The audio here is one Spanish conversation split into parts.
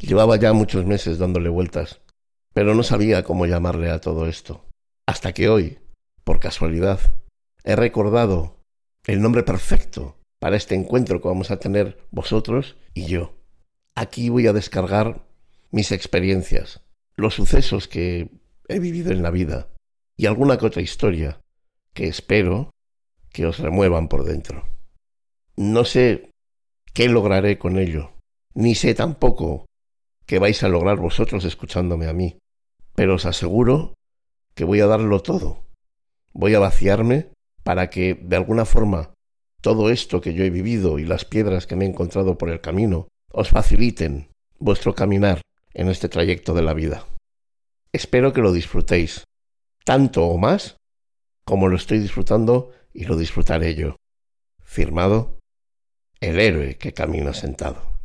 Llevaba ya muchos meses dándole vueltas, pero no sabía cómo llamarle a todo esto. Hasta que hoy, por casualidad, he recordado el nombre perfecto para este encuentro que vamos a tener vosotros y yo. Aquí voy a descargar mis experiencias, los sucesos que he vivido en la vida y alguna que otra historia que espero que os remuevan por dentro. No sé qué lograré con ello, ni sé tampoco qué vais a lograr vosotros escuchándome a mí, pero os aseguro que voy a darlo todo. Voy a vaciarme para que, de alguna forma, todo esto que yo he vivido y las piedras que me he encontrado por el camino os faciliten vuestro caminar en este trayecto de la vida. Espero que lo disfrutéis, tanto o más como lo estoy disfrutando y lo disfrutaré yo. Firmado, el héroe que camina sentado.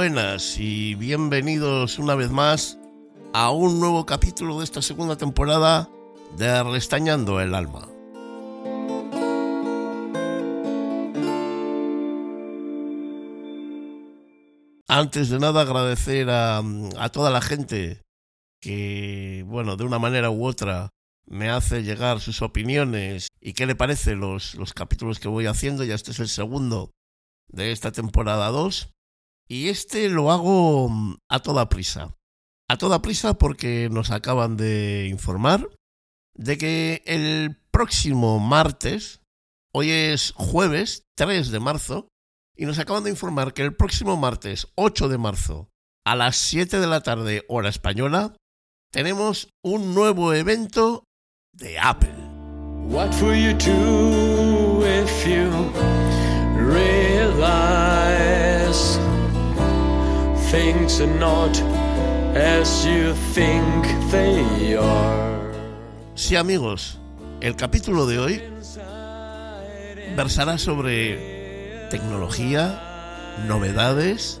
Buenas y bienvenidos una vez más a un nuevo capítulo de esta segunda temporada de Restañando el Alma. Antes de nada agradecer a, toda la gente que, bueno, de una manera u otra me hace llegar sus opiniones y qué le parece los, los capítulos que voy haciendo. Ya este es el segundo de esta temporada 2. Y este lo hago mm, a toda prisa. A toda prisa porque nos acaban de informar de que el próximo martes, hoy es jueves 3 de marzo, y nos acaban de informar que el próximo martes 8 de marzo, a las 7 de la tarde hora española, tenemos un nuevo evento de Apple. What things are not as you think they are. Sí, amigos, el capítulo de hoy versará sobre tecnología, novedades,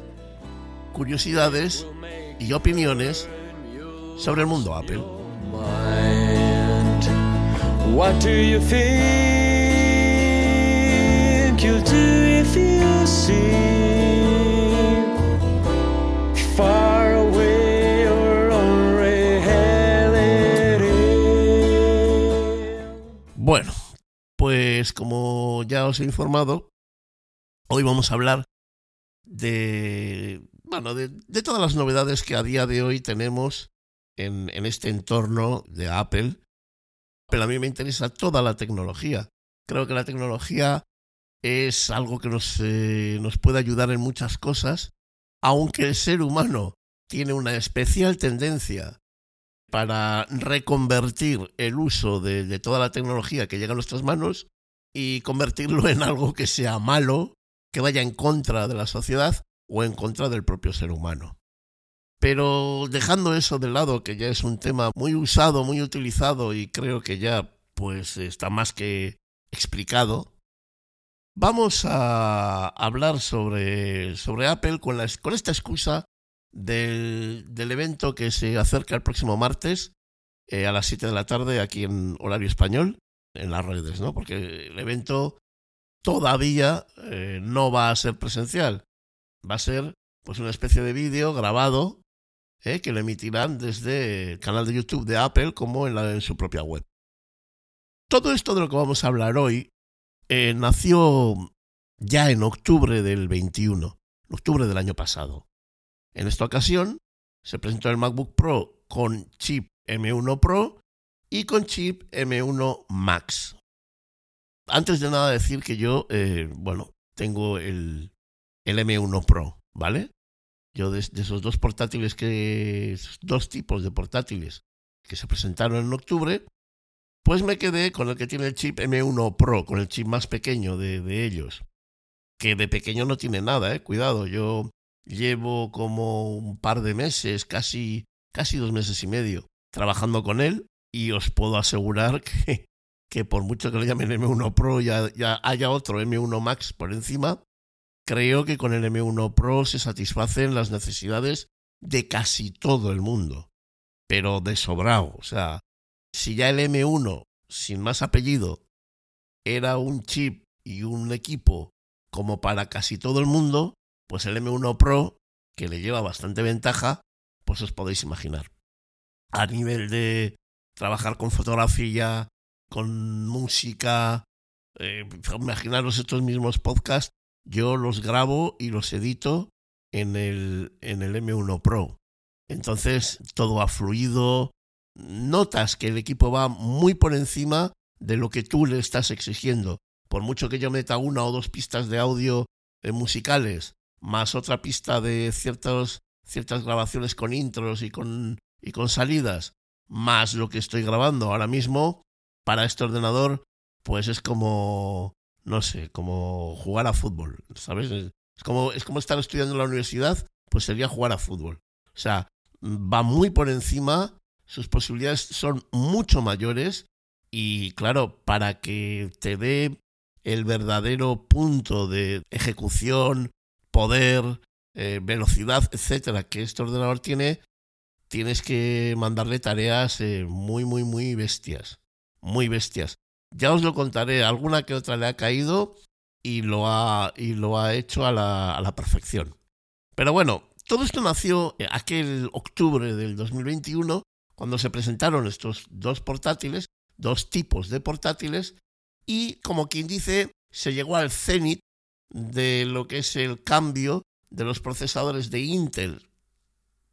curiosidades y opiniones sobre el mundo Apple. What do you think you'll do if you see? Bueno, pues como ya os he informado, hoy vamos a hablar de, bueno, de, todas las novedades que a día de hoy tenemos en, este entorno de Apple. Pero a mí me interesa toda la tecnología. Creo que la tecnología es algo que nos, eh, nos puede ayudar en muchas cosas, aunque el ser humano tiene una especial tendencia para reconvertir el uso de, toda la tecnología que llega a nuestras manos y convertirlo en algo que sea malo, que vaya en contra de la sociedad o en contra del propio ser humano. Pero dejando eso de lado, que ya es un tema muy usado, muy utilizado y creo que ya pues está más que explicado, vamos a hablar sobre, sobre Apple con, esta excusa del, del evento que se acerca el próximo martes eh, a las 7 de la tarde aquí en horario español, en las redes, ¿no? Porque el evento todavía eh, no va a ser presencial, va a ser pues una especie de vídeo grabado eh, que lo emitirán desde el canal de YouTube de Apple como en, la, en su propia web. Todo esto de lo que vamos a hablar hoy nació ya en octubre del 21, octubre del año pasado. En esta ocasión se presentó el MacBook Pro con chip M1 Pro y con chip M1 Max. Antes de nada decir que yo, eh, bueno, tengo el, el M1 Pro, ¿vale? Yo de, esos dos portátiles que. dos tipos de portátiles que se presentaron en octubre, pues me quedé con el que tiene el chip M1 Pro, con el chip más pequeño de, ellos. Que de pequeño no tiene nada, eh. Cuidado, yo llevo como un par de meses, casi, casi dos meses y medio, trabajando con él, y os puedo asegurar que, que por mucho que lo llamen M1 Pro, ya haya otro M1 Max por encima, creo que con el M1 Pro se satisfacen las necesidades de casi todo el mundo, pero de sobrado. O sea, si ya el M1, sin más apellido, era un chip y un equipo como para casi todo el mundo, pues el M1 Pro, que le lleva bastante ventaja, pues os podéis imaginar. A nivel de trabajar con fotografía, con música, eh, imaginaros estos mismos podcasts, yo los grabo y los edito en el, en el M1 Pro. Entonces todo ha fluido, notas que el equipo va muy por encima de lo que tú le estás exigiendo. Por mucho que yo meta una o dos pistas de audio eh, musicales, más otra pista de ciertas grabaciones con intros y con, y con salidas, más lo que estoy grabando ahora mismo, para este ordenador, pues es como no sé, como jugar a fútbol, ¿sabes? Es como, es como estar estudiando en la universidad, pues sería jugar a fútbol. O sea, va muy por encima, sus posibilidades son mucho mayores y claro, para que te dé el verdadero punto de ejecución, poder, eh, velocidad, etcétera, que este ordenador tiene, tienes que mandarle tareas eh, muy, muy, muy bestias. Muy bestias. Ya os lo contaré, alguna que otra le ha caído y lo ha, y lo ha hecho a la, a la perfección. Pero bueno, todo esto nació aquel octubre del 2021, cuando se presentaron estos dos portátiles, dos tipos de portátiles, y como quien dice, se llegó al cenit de lo que es el cambio de los procesadores de Intel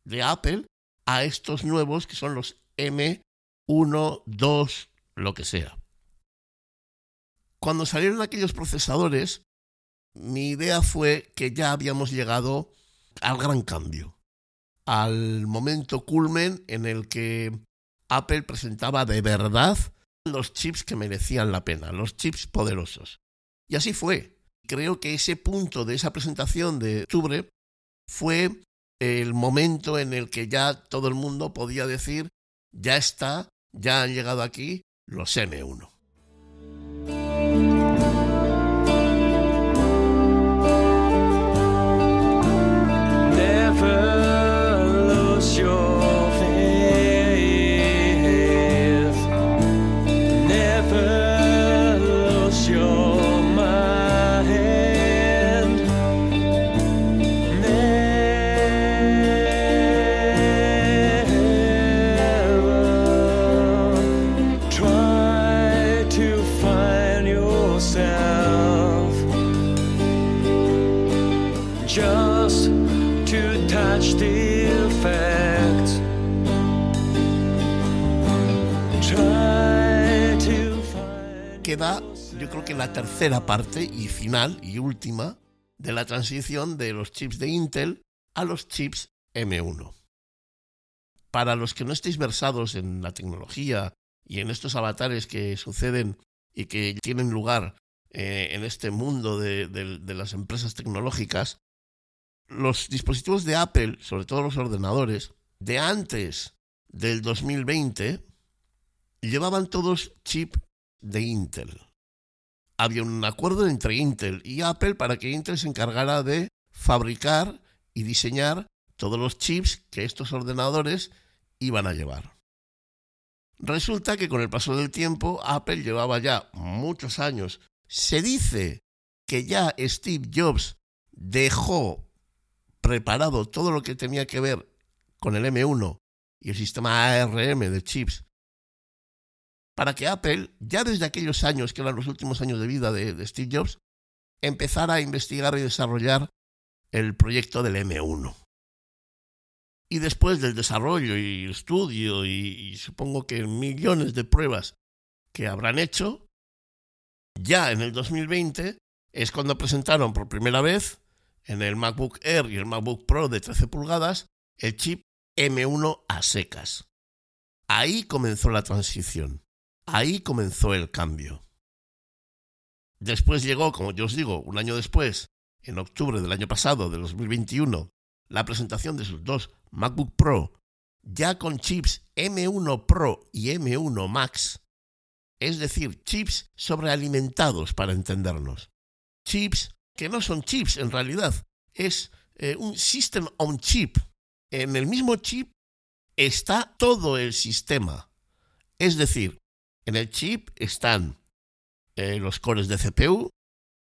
de Apple a estos nuevos que son los M1, 2, lo que sea. Cuando salieron aquellos procesadores, mi idea fue que ya habíamos llegado al gran cambio, al momento culmen en el que Apple presentaba de verdad los chips que merecían la pena, los chips poderosos. Y así fue. Creo que ese punto de esa presentación de octubre fue el momento en el que ya todo el mundo podía decir, ya está, ya han llegado aquí los M1. Tercera parte y final y última de la transición de los chips de Intel a los chips M1. Para los que no estéis versados en la tecnología y en estos avatares que suceden y que tienen lugar eh, en este mundo de, de las empresas tecnológicas, los dispositivos de Apple, sobre todo los ordenadores, de antes del 2020, llevaban todos chip de Intel. Había un acuerdo entre Intel y Apple para que Intel se encargara de fabricar y diseñar todos los chips que estos ordenadores iban a llevar. Resulta que con el paso del tiempo Apple llevaba ya muchos años. Se dice que ya Steve Jobs dejó preparado todo lo que tenía que ver con el M1 y el sistema ARM de chips para que Apple, ya desde aquellos años, que eran los últimos años de vida de, Steve Jobs, empezara a investigar y desarrollar el proyecto del M1. Y después del desarrollo y estudio y, supongo que millones de pruebas que habrán hecho, ya en el 2020 es cuando presentaron por primera vez en el MacBook Air y el MacBook Pro de 13 pulgadas el chip M1 a secas. Ahí comenzó la transición. Ahí comenzó el cambio. Después llegó, como yo os digo, un año después, en octubre del año pasado, de 2021, la presentación de sus dos MacBook Pro, ya con chips M1 Pro y M1 Max, es decir, chips sobrealimentados para entendernos. Chips que no son chips en realidad, es eh, un System on Chip. En el mismo chip está todo el sistema. Es decir, en el chip están eh, los cores de CPU,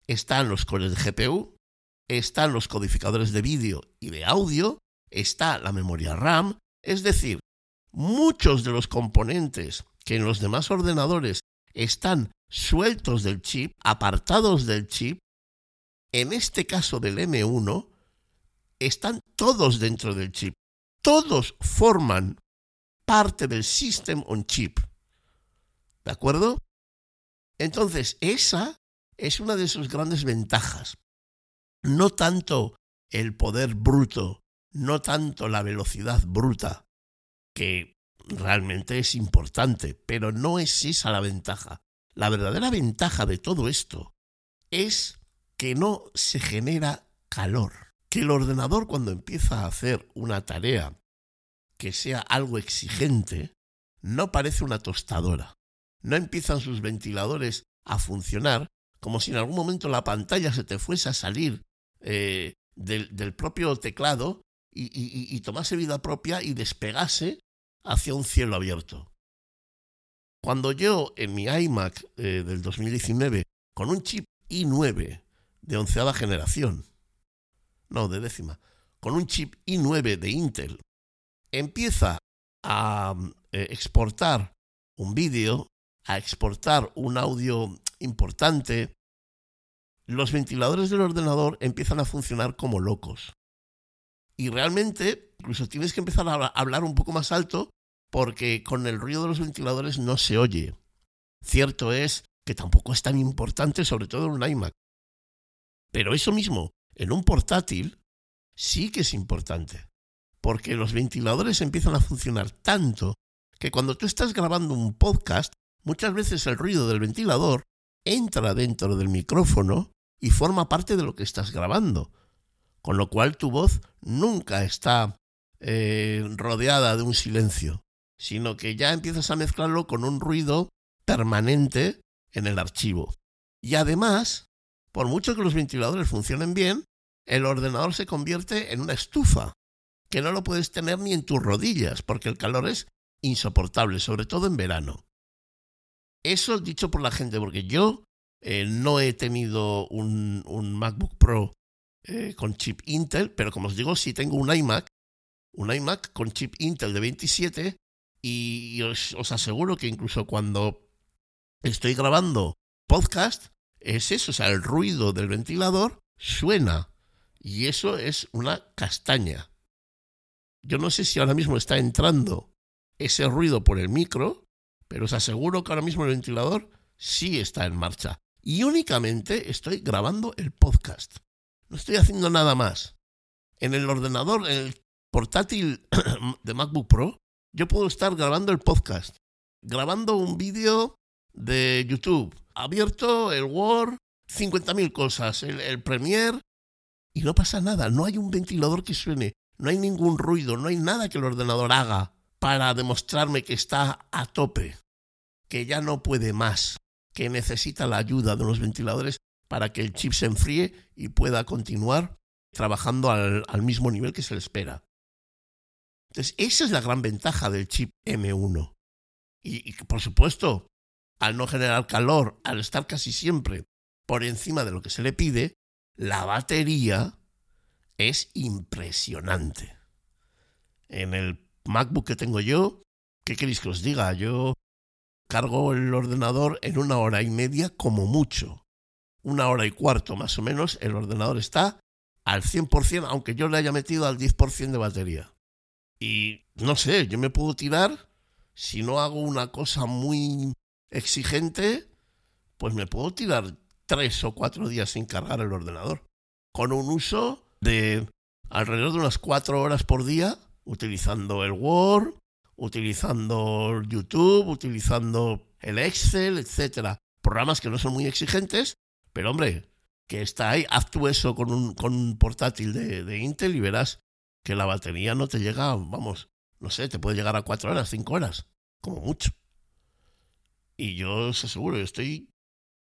están los cores de GPU, están los codificadores de vídeo y de audio, está la memoria RAM, es decir, muchos de los componentes que en los demás ordenadores están sueltos del chip, apartados del chip, en este caso del M1, están todos dentro del chip. Todos forman parte del System on Chip. ¿De acuerdo? Entonces, esa es una de sus grandes ventajas. No tanto el poder bruto, no tanto la velocidad bruta, que realmente es importante, pero no es esa la ventaja. La verdadera ventaja de todo esto es que no se genera calor. Que el ordenador cuando empieza a hacer una tarea que sea algo exigente, no parece una tostadora. No empiezan sus ventiladores a funcionar como si en algún momento la pantalla se te fuese a salir eh, del, propio teclado y, tomase vida propia y despegase hacia un cielo abierto. Cuando yo en mi iMac eh, del 2019, con un chip i9 de onceava generación, no, de décima, con un chip i9 de Intel, empieza a eh, exportar un vídeo, a exportar un audio importante, los ventiladores del ordenador empiezan a funcionar como locos. Y realmente, incluso tienes que empezar a hablar un poco más alto porque con el ruido de los ventiladores no se oye. Cierto es que tampoco es tan importante, sobre todo en un iMac. Pero eso mismo, en un portátil, sí que es importante. Porque los ventiladores empiezan a funcionar tanto que cuando tú estás grabando un podcast, muchas veces el ruido del ventilador entra dentro del micrófono y forma parte de lo que estás grabando. Con lo cual tu voz nunca está eh, rodeada de un silencio, sino que ya empiezas a mezclarlo con un ruido permanente en el archivo. Y además, por mucho que los ventiladores funcionen bien, el ordenador se convierte en una estufa, que no lo puedes tener ni en tus rodillas, porque el calor es insoportable, sobre todo en verano. Eso dicho por la gente, porque yo eh, no he tenido un, MacBook Pro eh, con chip Intel, pero como os digo, sí tengo un iMac, un iMac con chip Intel de 27 y os aseguro que incluso cuando estoy grabando podcast, es eso, o sea, el ruido del ventilador suena y eso es una castaña. Yo no sé si ahora mismo está entrando ese ruido por el micro, pero os aseguro que ahora mismo el ventilador sí está en marcha. Y únicamente estoy grabando el podcast. No estoy haciendo nada más. En el ordenador, en el portátil de MacBook Pro, yo puedo estar grabando el podcast, grabando un vídeo de YouTube, abierto el Word, 50.000 cosas, el, el Premiere, y no pasa nada, no hay un ventilador que suene, no hay ningún ruido, no hay nada que el ordenador haga para demostrarme que está a tope, que ya no puede más que necesita la ayuda de los ventiladores para que el chip se enfríe y pueda continuar trabajando al, mismo nivel que se le espera. Entonces, esa es la gran ventaja del chip M1. Y, y, por supuesto, al no generar calor, al estar casi siempre por encima de lo que se le pide, la batería es impresionante. En el MacBook que tengo yo, ¿qué queréis que os diga? Yo cargo el ordenador en una hora y media como mucho. Una hora y cuarto más o menos, el ordenador está al 100%, aunque yo le haya metido al 10% de batería. Y no sé, yo me puedo tirar, si no hago una cosa muy exigente, pues me puedo tirar tres o cuatro días sin cargar el ordenador. Con un uso de alrededor de unas cuatro horas por día utilizando el Word, utilizando YouTube, utilizando el Excel, etcétera. Programas que no son muy exigentes, pero hombre, que está ahí, haz tú eso con un, con un portátil de, de Intel y verás que la batería no te llega, vamos, no sé, te puede llegar a cuatro horas, cinco horas, como mucho. Y yo os aseguro, estoy,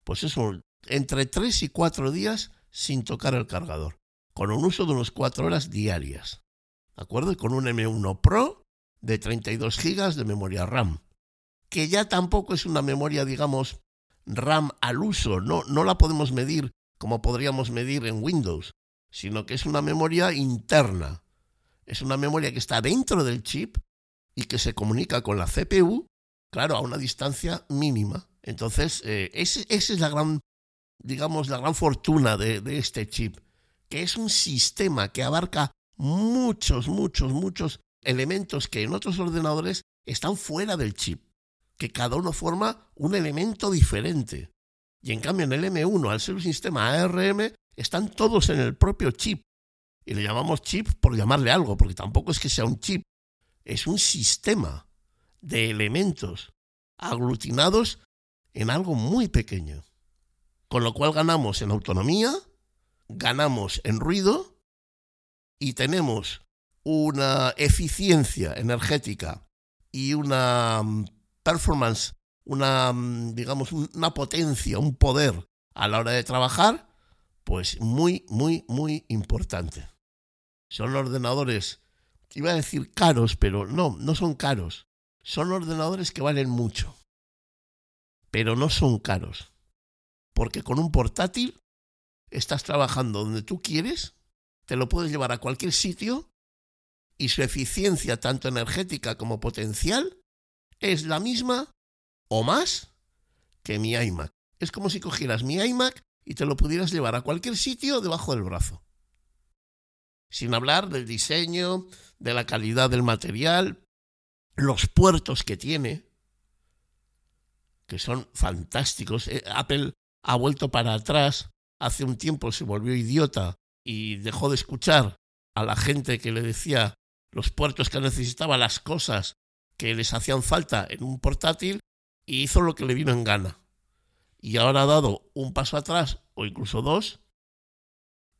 pues eso, entre tres y cuatro días sin tocar el cargador, con un uso de unas cuatro horas diarias. ¿De acuerdo? Con un M1 Pro de 32 GB de memoria RAM, que ya tampoco es una memoria, digamos, RAM al uso, no, no la podemos medir como podríamos medir en Windows, sino que es una memoria interna. Es una memoria que está dentro del chip y que se comunica con la CPU, claro, a una distancia mínima. Entonces, eh, esa es la gran, digamos, la gran fortuna de este chip, que es un sistema que abarca muchos, muchos, muchos elementos que en otros ordenadores están fuera del chip, que cada uno forma un elemento diferente. Y en cambio en el M1, al ser un sistema ARM, están todos en el propio chip. Y le llamamos chip por llamarle algo, porque tampoco es que sea un chip, es un sistema de elementos aglutinados en algo muy pequeño. Con lo cual ganamos en autonomía, ganamos en ruido y tenemos una eficiencia energética y una mm, performance, una, mm, digamos, una potencia, un poder a la hora de trabajar, pues muy, muy, muy importante. Son ordenadores, iba a decir caros, pero no, no son caros. Son ordenadores que valen mucho, pero no son caros. Porque con un portátil estás trabajando donde tú quieres te lo puedes llevar a cualquier sitio y su eficiencia tanto energética como potencial es la misma o más que mi iMac. Es como si cogieras mi iMac y te lo pudieras llevar a cualquier sitio debajo del brazo. Sin hablar del diseño, de la calidad del material, los puertos que tiene, que son fantásticos. Eh, Apple ha vuelto para atrás. Hace un tiempo se volvió idiota y dejó de escuchar a la gente que le decía los puertos que necesitaba, las cosas que les hacían falta en un portátil y hizo lo que le vino en gana. Y ahora ha dado un paso atrás o incluso dos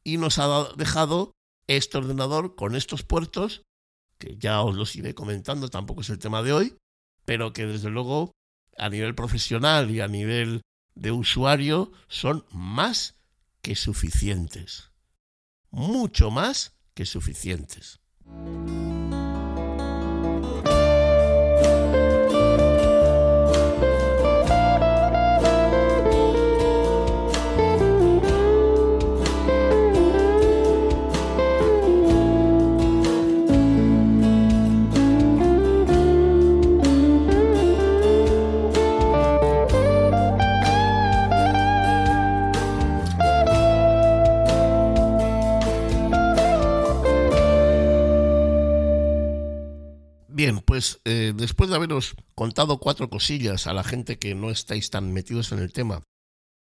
y nos ha dejado este ordenador con estos puertos, que ya os los iré comentando, tampoco es el tema de hoy, pero que desde luego a nivel profesional y a nivel de usuario son más que suficientes mucho más que suficientes. Bien, pues eh, después de haberos contado cuatro cosillas a la gente que no estáis tan metidos en el tema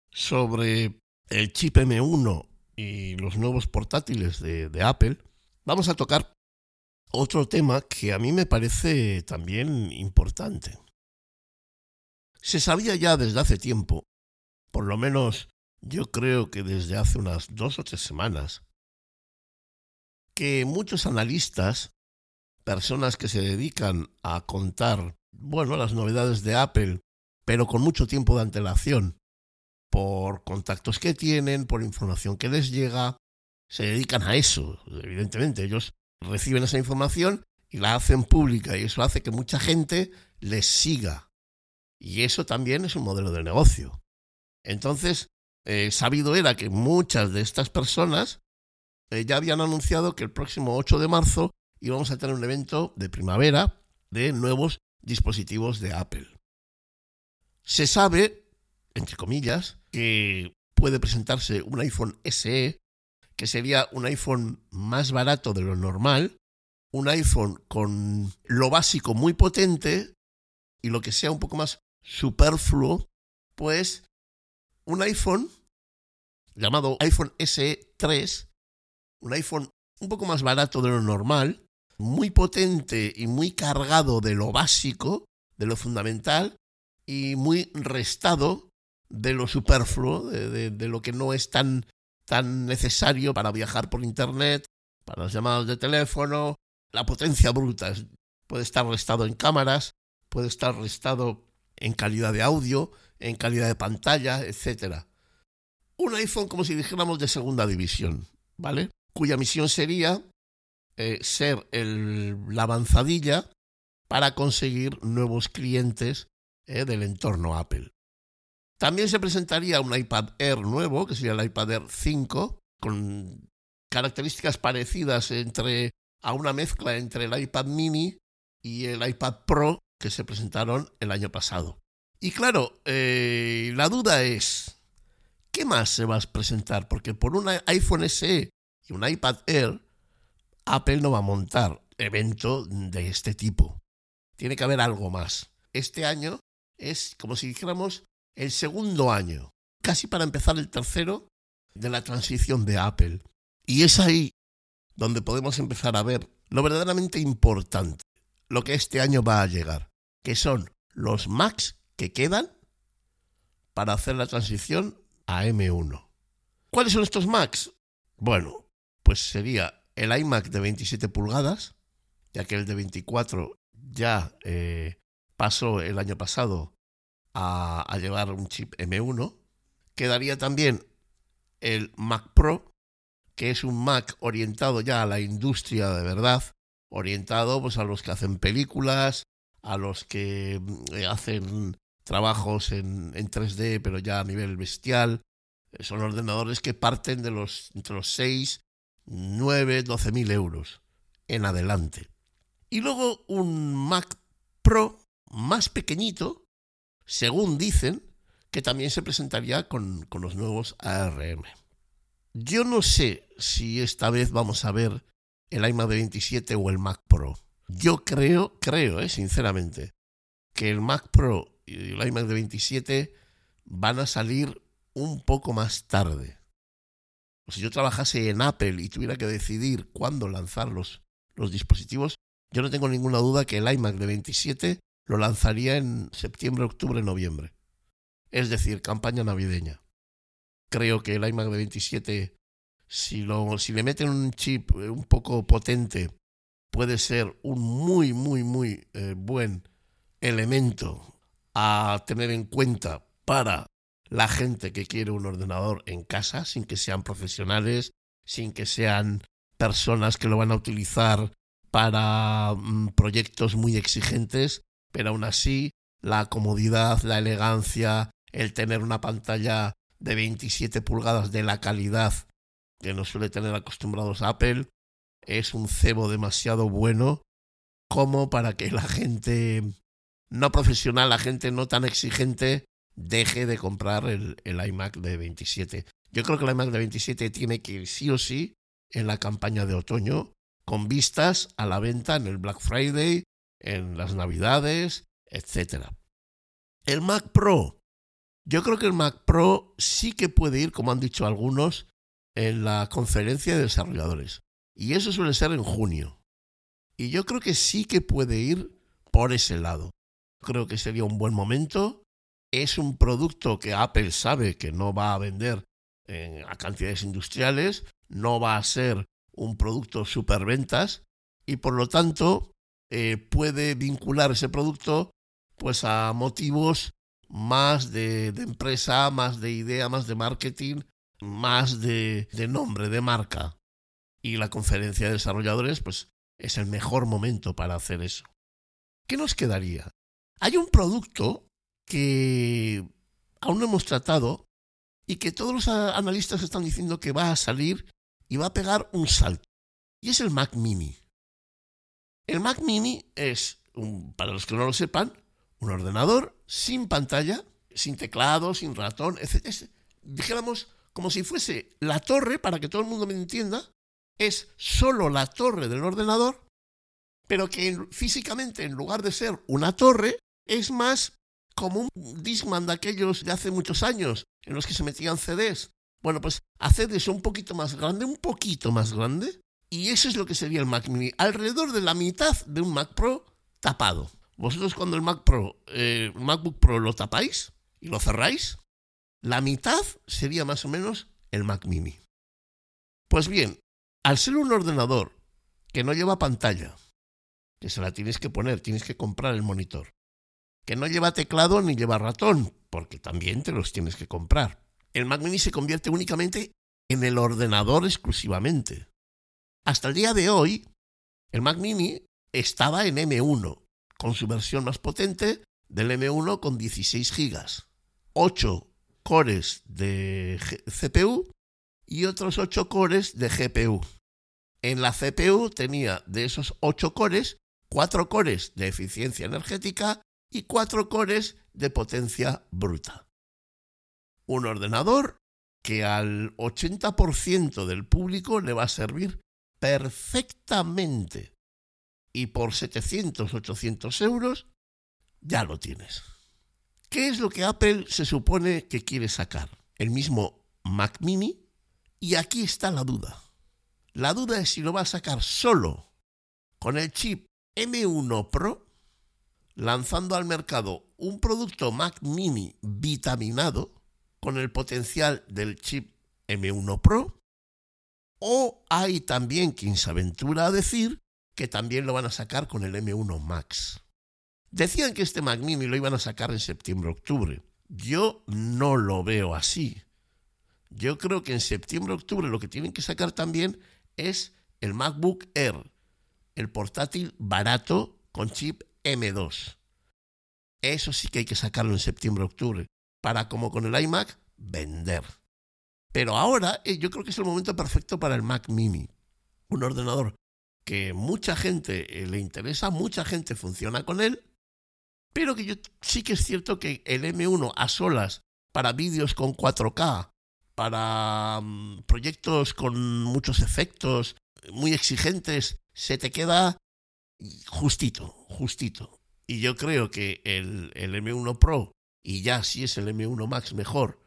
sobre el chip M1 y los nuevos portátiles de, de Apple, vamos a tocar otro tema que a mí me parece también importante. Se sabía ya desde hace tiempo, por lo menos yo creo que desde hace unas dos o tres semanas, que muchos analistas personas que se dedican a contar, bueno, las novedades de Apple, pero con mucho tiempo de antelación, por contactos que tienen, por información que les llega, se dedican a eso. Evidentemente, ellos reciben esa información y la hacen pública y eso hace que mucha gente les siga. Y eso también es un modelo de negocio. Entonces, eh, sabido era que muchas de estas personas eh, ya habían anunciado que el próximo 8 de marzo y vamos a tener un evento de primavera de nuevos dispositivos de Apple. Se sabe, entre comillas, que puede presentarse un iPhone SE, que sería un iPhone más barato de lo normal, un iPhone con lo básico muy potente y lo que sea un poco más superfluo, pues un iPhone llamado iPhone SE 3 un iPhone un poco más barato de lo normal, muy potente y muy cargado de lo básico, de lo fundamental, y muy restado de lo superfluo, de, lo que no es tan, tan necesario para viajar por Internet, para las llamadas de teléfono, la potencia bruta. Puede estar restado en cámaras, puede estar restado en calidad de audio, en calidad de pantalla, etc. Un iPhone como si dijéramos de segunda división, ¿vale? Cuya misión sería eh, ser el, la avanzadilla para conseguir nuevos clientes eh, del entorno Apple. También se presentaría un iPad Air nuevo, que sería el iPad Air 5, con características parecidas entre a una mezcla entre el iPad mini y el iPad Pro que se presentaron el año pasado. Y claro, eh, la duda es, ¿qué más se va a presentar? Porque por un iPhone SE y un iPad Air, Apple no va a montar evento de este tipo. Tiene que haber algo más. Este año es como si dijéramos el segundo año, casi para empezar el tercero de la transición de Apple. Y es ahí donde podemos empezar a ver lo verdaderamente importante, lo que este año va a llegar, que son los Macs que quedan para hacer la transición a M1. ¿Cuáles son estos Macs? Bueno, pues sería el iMac de 27 pulgadas, ya que el de 24 ya eh, pasó el año pasado a, llevar un chip M1. Quedaría también el Mac Pro, que es un Mac orientado ya a la industria de verdad, orientado pues a los que hacen películas, a los que eh, hacen trabajos en, en 3D pero ya a nivel bestial. Son ordenadores que parten de los entre los 6, 9, 12 mil euros en adelante. Y luego un Mac Pro más pequeñito, según dicen, que también se presentaría con, con los nuevos ARM. Yo no sé si esta vez vamos a ver el iMac de 27 o el Mac Pro. Yo creo, creo, eh, sinceramente, que el Mac Pro y el iMac de 27 van a salir un poco más tarde. Si yo trabajase en Apple y tuviera que decidir cuándo lanzar los, los dispositivos, yo no tengo ninguna duda que el iMac de 27 lo lanzaría en septiembre, octubre, noviembre. Es decir, campaña navideña creo que el iMac de 27, si, lo, si le meten un chip eh, un poco potente, puede ser un muy, muy, muy eh, buen elemento a tener en cuenta para la gente que quiere un ordenador en casa, sin que sean profesionales, sin que sean personas que lo van a utilizar para mm, proyectos muy exigentes, pero aún así la comodidad, la elegancia, el tener una pantalla de 27 pulgadas de la calidad que nos suele tener acostumbrados Apple es un cebo demasiado bueno como para que la gente no profesional, la gente no tan exigente, deje de comprar el, el iMac de 27. Yo creo que el iMac de 27 tiene que ir sí o sí en la campaña de otoño, con vistas a la venta en el Black Friday, en las Navidades, etc. El Mac Pro yo creo que el Mac Pro sí que puede ir, como han dicho algunos, en la conferencia de desarrolladores. Y eso suele ser en junio. Y yo creo que sí que puede ir por ese lado. Creo que sería un buen momento. Es un producto que Apple sabe que no va a vender a cantidades industriales, no va a ser un producto superventas y por lo tanto eh, puede vincular ese producto pues a motivos más de, empresa, más de idea, más de marketing, más de, de nombre, de marca. Y la conferencia de desarrolladores, pues es el mejor momento para hacer eso. ¿Qué nos quedaría? Hay un producto que aún no hemos tratado y que todos los analistas están diciendo que va a salir y va a pegar un salto. Y es el Mac Mini. El Mac Mini es, un, para los que no lo sepan, un ordenador sin pantalla, sin teclado, sin ratón, etc. dijéramos como si fuese la torre, para que todo el mundo me entienda, es solo la torre del ordenador, pero que físicamente en lugar de ser una torre, es más como un Discman de aquellos de hace muchos años, en los que se metían CDs. Bueno, pues haced eso un poquito más grande, un poquito más grande, y eso es lo que sería el Mac Mini, alrededor de la mitad de un Mac Pro tapado. Vosotros cuando el Mac Pro, eh, MacBook Pro lo tapáis y lo cerráis, la mitad sería más o menos el Mac Mini. Pues bien, al ser un ordenador que no lleva pantalla, que se la tienes que poner, tienes que comprar el monitor, que no lleva teclado ni lleva ratón, porque también te los tienes que comprar. El Mac Mini se convierte únicamente en el ordenador exclusivamente. Hasta el día de hoy, el Mac Mini estaba en M1, con su versión más potente del M1 con 16 GB, 8 cores de CPU y otros 8 cores de GPU. En la CPU tenía de esos 8 cores, 4 cores de eficiencia energética y 4 cores de potencia bruta. Un ordenador que al 80% del público le va a servir perfectamente. Y por 700, 800 euros ya lo tienes. ¿Qué es lo que Apple se supone que quiere sacar? El mismo Mac mini. Y aquí está la duda. La duda es si lo va a sacar solo con el chip M1 Pro, lanzando al mercado un producto Mac mini vitaminado con el potencial del chip M1 Pro, o hay también quien se aventura a decir que también lo van a sacar con el M1 Max. Decían que este Mac Mini lo iban a sacar en septiembre-octubre. Yo no lo veo así. Yo creo que en septiembre-octubre lo que tienen que sacar también es el MacBook Air, el portátil barato con chip M2. Eso sí que hay que sacarlo en septiembre-octubre, para como con el iMac, vender. Pero ahora eh, yo creo que es el momento perfecto para el Mac Mini. Un ordenador que mucha gente eh, le interesa, mucha gente funciona con él pero que yo sí que es cierto que el M1 a solas para vídeos con 4K, para mm, proyectos con muchos efectos muy exigentes, se te queda justito, justito. Y yo creo que el, M1 Pro y ya si es el M1 Max mejor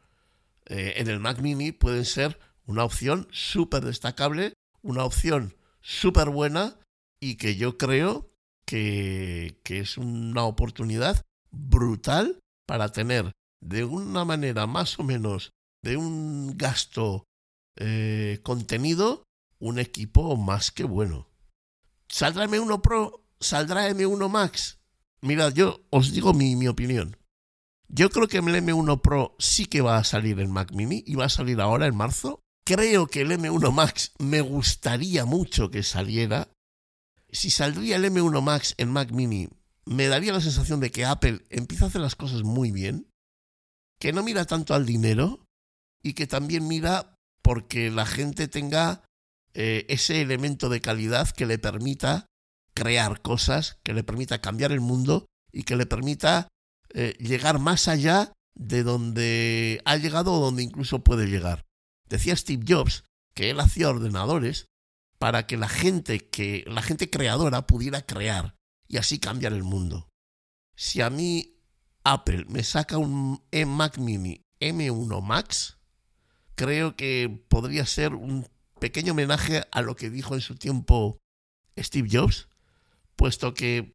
eh, en el Mac Mini pueden ser una opción súper destacable, una opción súper buena y que yo creo que, es una oportunidad brutal para tener de una manera más o menos de un gasto eh, contenido un equipo más que bueno. ¿Saldrá M1 Pro? ¿Saldrá M1 Max? Mirad, yo os digo mi, mi opinión. Yo creo que el M1 Pro sí que va a salir en Mac Mini y va a salir ahora en marzo. Creo que el M1 Max me gustaría mucho que saliera si saldría el M1 Max en Mac Mini, me daría la sensación de que Apple empieza a hacer las cosas muy bien, que no mira tanto al dinero y que también mira porque la gente tenga eh, ese elemento de calidad que le permita crear cosas, que le permita cambiar el mundo y que le permita eh, llegar más allá de donde ha llegado o donde incluso puede llegar. Decía Steve Jobs que él hacía ordenadores para que la gente que la gente creadora pudiera crear y así cambiar el mundo. Si a mí Apple me saca un Mac Mini M1 Max, creo que podría ser un pequeño homenaje a lo que dijo en su tiempo Steve Jobs, puesto que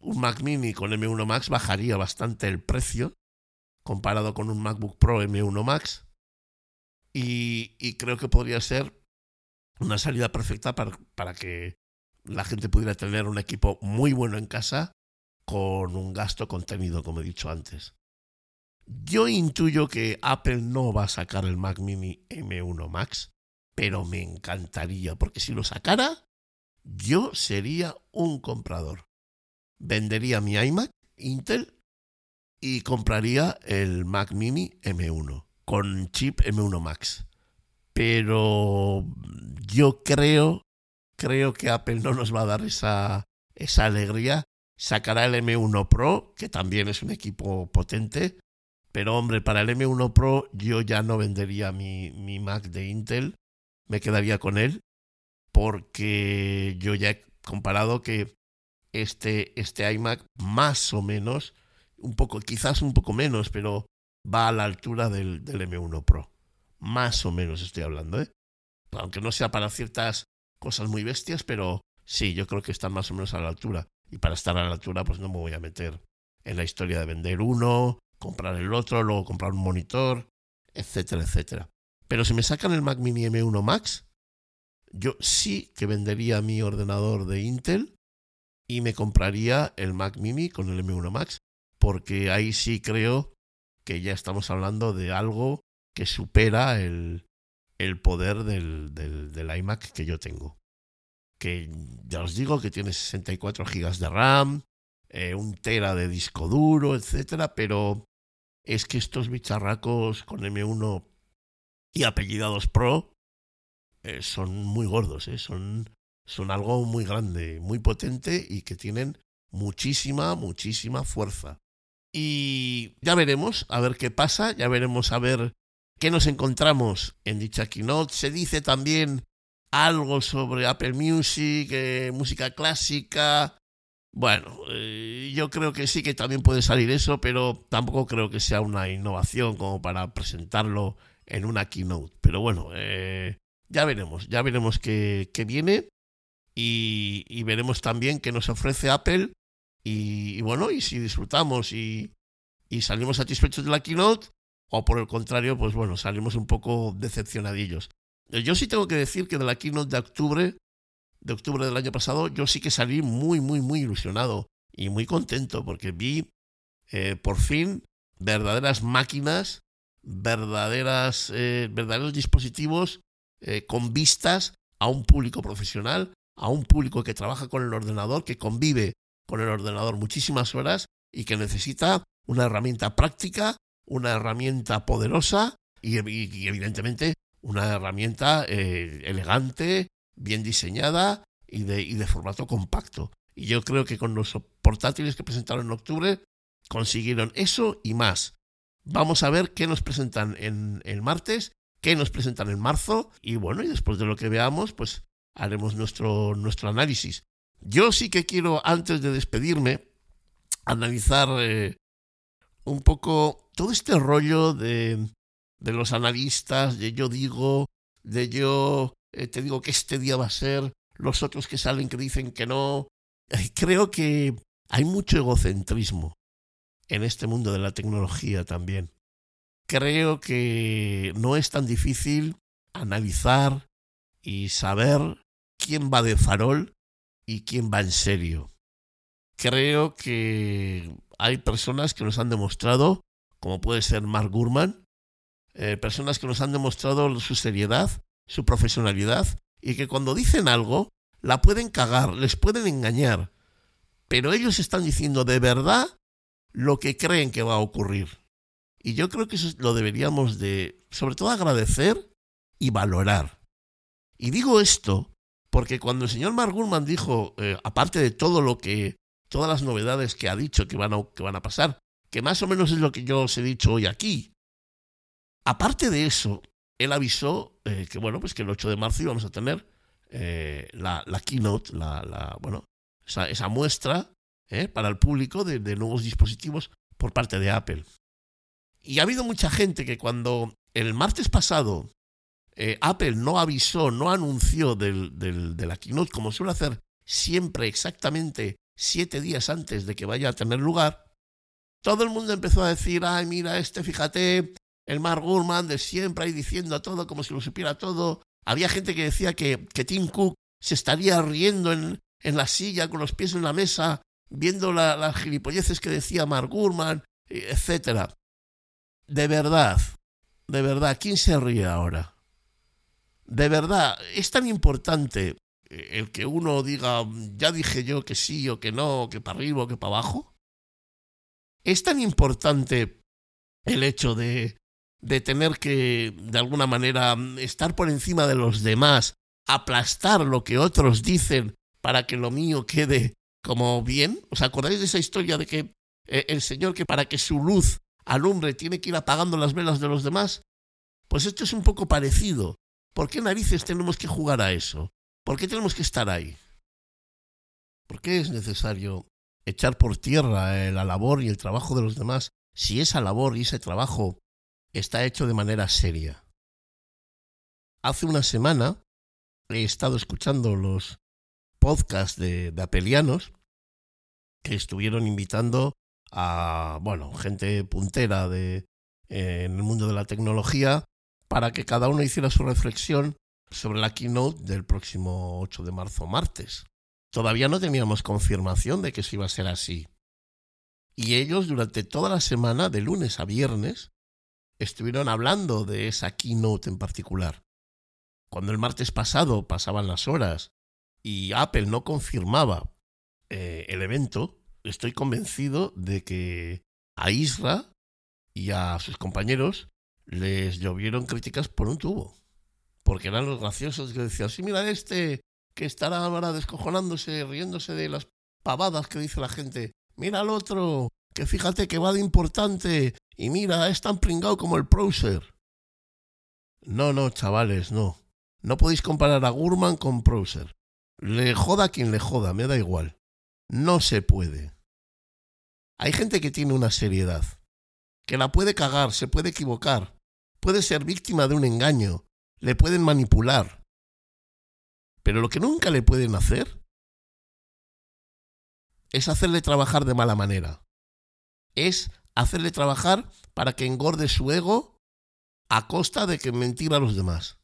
un Mac Mini con M1 Max bajaría bastante el precio comparado con un MacBook Pro M1 Max y, creo que podría ser una salida perfecta para, que la gente pudiera tener un equipo muy bueno en casa con un gasto contenido, como he dicho antes. Yo intuyo que Apple no va a sacar el Mac Mini M1 Max, pero me encantaría, porque si lo sacara, yo sería un comprador. Vendería mi iMac Intel y compraría el Mac Mini M1 con chip M1 Max. Pero yo creo, creo que Apple no nos va a dar esa, esa alegría. Sacará el M1 Pro, que también es un equipo potente. Pero hombre, para el M1 Pro yo ya no vendería mi, mi Mac de Intel. Me quedaría con él. Porque yo ya he comparado que este, este iMac más o menos, un poco, quizás un poco menos, pero va a la altura del, del M1 Pro. más o menos estoy hablando, ¿eh? Aunque no sea para ciertas cosas muy bestias, pero sí, yo creo que están más o menos a la altura. Y para estar a la altura, pues no me voy a meter en la historia de vender uno, comprar el otro, luego comprar un monitor, etcétera, etcétera. Pero si me sacan el Mac Mini M1 Max, yo sí que vendería mi ordenador de Intel y me compraría el Mac Mini con el M1 Max, porque ahí sí creo que ya estamos hablando de algo que supera el, el poder del, del, iMac que yo tengo. Que ya os digo que tiene 64 GB de RAM, eh, un tera de disco duro, etcétera, pero es que estos bicharracos con M1 y apellidados Pro eh, son muy gordos, eh, son, son algo muy grande, muy potente y que tienen muchísima, muchísima fuerza. Y ya veremos, a ver qué pasa, ya veremos a ver qué nos encontramos en dicha keynote. Se dice también algo sobre Apple Music, eh, música clásica. Bueno, yo creo que sí que también puede salir eso, pero tampoco creo que sea una innovación como para presentarlo en una keynote. Pero bueno, eh, ya veremos, ya veremos qué, viene y, veremos también qué nos ofrece Apple y, bueno, y si disfrutamos y, y, salimos satisfechos de la keynote o por el contrario, pues bueno, salimos un poco decepcionadillos. Yo sí tengo que decir que de la keynote de octubre, de octubre del año pasado, yo sí que salí muy, muy, muy ilusionado y muy contento porque vi eh, por fin verdaderas máquinas, verdaderas, eh, verdaderos dispositivos eh, con vistas a un público profesional, a un público que trabaja con el ordenador, que convive con el ordenador muchísimas horas y que necesita una herramienta práctica, una herramienta poderosa y, evidentemente una herramienta eh, elegante, bien diseñada y de, y de formato compacto. Y yo creo que con los portátiles que presentaron en octubre consiguieron eso y más. Vamos a ver qué nos presentan en el martes qué nos presentan en marzo y bueno, y después de lo que veamos, pues haremos nuestro, nuestro análisis. Yo sí que quiero, antes de despedirme, analizar eh, un poco todo este rollo de, de, los analistas, de yo digo, de yo eh, te digo que este día va a ser, los otros que salen que dicen que no. Creo que hay mucho egocentrismo en este mundo de la tecnología también creo que no es tan difícil analizar y saber quién va de farol y quién va en serio. Creo que hay personas que nos han demostrado, como puede ser Mark Gurman, eh, personas que nos han demostrado su seriedad, su profesionalidad, y que cuando dicen algo, la pueden cagar, les pueden engañar, pero ellos están diciendo de verdad lo que creen que va a ocurrir. Y yo creo que eso lo deberíamos de, sobre todo, agradecer y valorar. Y digo esto porque cuando el señor Mark Gurman dijo, eh, aparte de todo lo que, todas las novedades que ha dicho que van, a, que van a pasar, que más o menos es lo que yo os he dicho hoy aquí, aparte de eso, él avisó eh, que, bueno, pues que el 8 de marzo íbamos a tener eh, la, la, keynote, la, bueno, esa muestra para el público de nuevos dispositivos por parte de Apple. Y ha habido mucha gente que cuando el martes pasado eh, Apple no avisó, no anunció del, del, de la keynote, como suele hacer siempre exactamente siete días antes de que vaya a tener lugar, todo el mundo empezó a decir, ay, mira, este, fíjate, el Mark Gurman de siempre ahí diciendo todo como si lo supiera todo. Había gente que decía que, que Tim Cook se estaría riendo en, en la silla con los pies en la mesa, viendo las gilipolleces que decía Mark Gurman, etcétera de verdad, de verdad, ¿quién se ríe ahora? De verdad, es tan importante el que uno diga, ya dije yo que sí o que no, que para arriba o que para abajo. Es tan importante el hecho de, de tener que, de alguna manera, estar por encima de los demás, aplastar lo que otros dicen para que lo mío quede como bien. ¿Os acordáis de esa historia de que eh, el Señor que para que su luz alumbre tiene que ir apagando las velas de los demás? Pues esto es un poco parecido. ¿Por qué narices tenemos que jugar a eso? ¿Por qué tenemos que estar ahí? ¿Por qué es necesario echar por tierra eh, la labor y el trabajo de los demás si esa labor y ese trabajo está hecho de manera seria? hace una semana he estado escuchando los podcasts de, apelianos que estuvieron invitando a, bueno, gente puntera de, en el mundo de la tecnología para que cada uno hiciera su reflexión sobre la keynote del próximo 8 de marzo, martes. Todavía no teníamos confirmación de que eso iba a ser así. Y ellos durante toda la semana, de lunes a viernes, estuvieron hablando de esa keynote en particular. Cuando el martes pasado pasaban las horas y Apple no confirmaba eh, el evento, estoy convencido de que a Isra y a sus compañeros les llovieron críticas por un tubo. Porque eran los graciosos que decían, sí, mira este, que estará ahora descojonándose, riéndose de las pavadas que dice la gente. Mira al otro, que fíjate que va de importante, y mira, es tan pringado como el Prouser. No, no, chavales, no. No podéis comparar a Gurman con Prouser. Le joda quien le joda, me da igual. No se puede. Hay gente que tiene una seriedad, que la puede cagar, se puede equivocar, puede ser víctima de un engaño, le pueden manipular. Pero lo que nunca le pueden hacer es hacerle trabajar de mala manera. Es hacerle trabajar para que engorde su ego a costa de que mentir a los demás.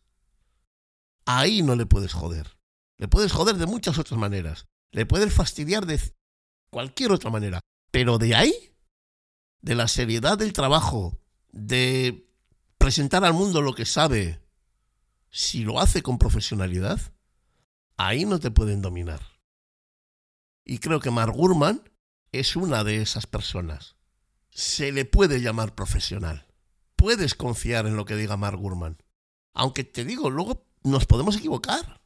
Ahí no le puedes joder. Le puedes joder de muchas otras maneras. Le puedes fastidiar de cualquier otra manera. Pero de ahí, de la seriedad del trabajo, de presentar al mundo lo que sabe, si lo hace con profesionalidad, ahí no te pueden dominar. Y creo que Mark Gurman es una de esas personas. Se le puede llamar profesional. Puedes confiar en lo que diga Mark Gurman. Aunque te digo, luego nos podemos equivocar.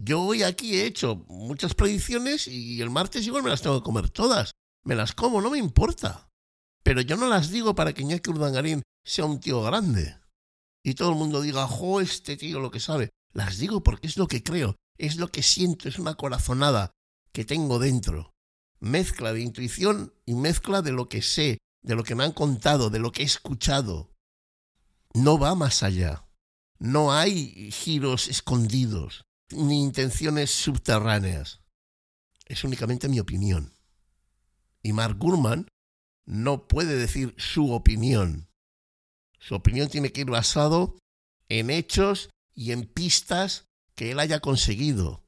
Yo hoy aquí he hecho muchas predicciones y el martes igual me las tengo que comer todas. Me las como, no me importa. Pero yo no las digo para que Iñaki Urdangarín sea un tío grande. Y todo el mundo diga, jo, este tío lo que sabe. Las digo porque es lo que creo, es lo que siento, es una corazonada que tengo dentro. Mezcla de intuición y mezcla de lo que sé, de lo que me han contado, de lo que he escuchado. No va más allá. No hay giros escondidos ni intenciones subterráneas. Es únicamente mi opinión. Y Mark Gurman no puede decir su opinión. Su opinión tiene que ir basado en hechos y en pistas que él haya conseguido.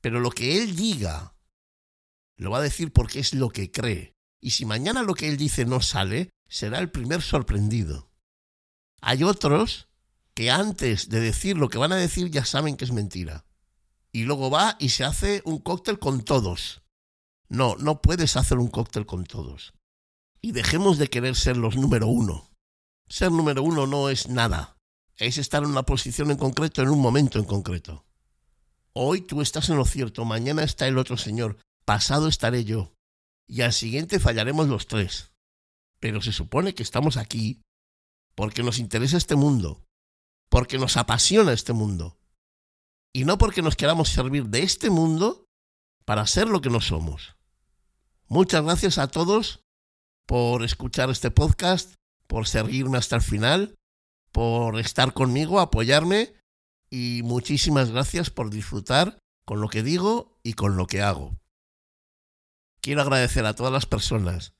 Pero lo que él diga, lo va a decir porque es lo que cree. Y si mañana lo que él dice no sale, será el primer sorprendido. Hay otros que antes de decir lo que van a decir ya saben que es mentira. Y luego va y se hace un cóctel con todos. No, no puedes hacer un cóctel con todos. Y dejemos de querer ser los número uno. Ser número uno no es nada. Es estar en una posición en concreto en un momento en concreto. Hoy tú estás en lo cierto, mañana está el otro señor, pasado estaré yo. Y al siguiente fallaremos los tres. Pero se supone que estamos aquí porque nos interesa este mundo, porque nos apasiona este mundo. Y no porque nos queramos servir de este mundo para ser lo que no somos. Muchas gracias a todos por escuchar este podcast, por seguirme hasta el final, por estar conmigo, apoyarme y muchísimas gracias por disfrutar con lo que digo y con lo que hago. Quiero agradecer a todas las personas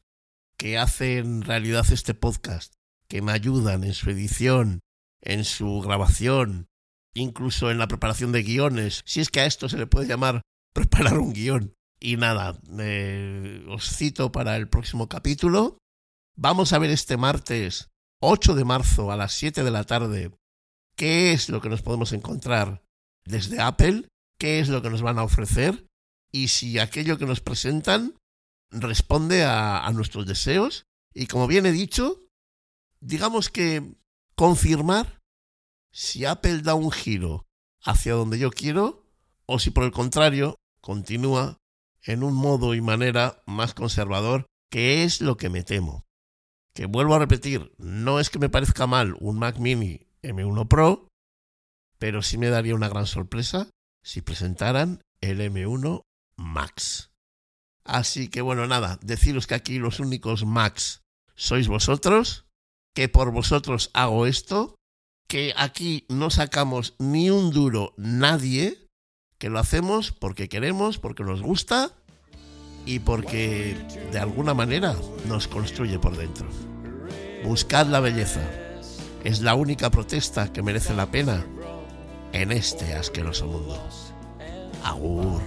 que hacen realidad este podcast, que me ayudan en su edición, en su grabación, incluso en la preparación de guiones, si es que a esto se le puede llamar preparar un guion. Y nada, os cito para el próximo capítulo. Vamos a ver este martes 8 de marzo a las 7 de la tarde qué es lo que nos podemos encontrar desde Apple, qué es lo que nos van a ofrecer y si aquello que nos presentan responde a, a nuestros deseos. Y como bien he dicho, digamos que confirmar si Apple da un giro hacia donde yo quiero o si por el contrario continúa en un modo y manera más conservador, que es lo que me temo. Que vuelvo a repetir, no es que me parezca mal un Mac mini M1 Pro, pero sí me daría una gran sorpresa si presentaran el M1 Max. Así que bueno, nada, deciros que aquí los únicos Macs sois vosotros, que por vosotros hago esto, que aquí no sacamos ni un duro nadie, que lo hacemos porque queremos, porque nos gusta y porque de alguna manera nos construye por dentro. Buscad la belleza. Es la única protesta que merece la pena en este asqueroso mundo. Agur.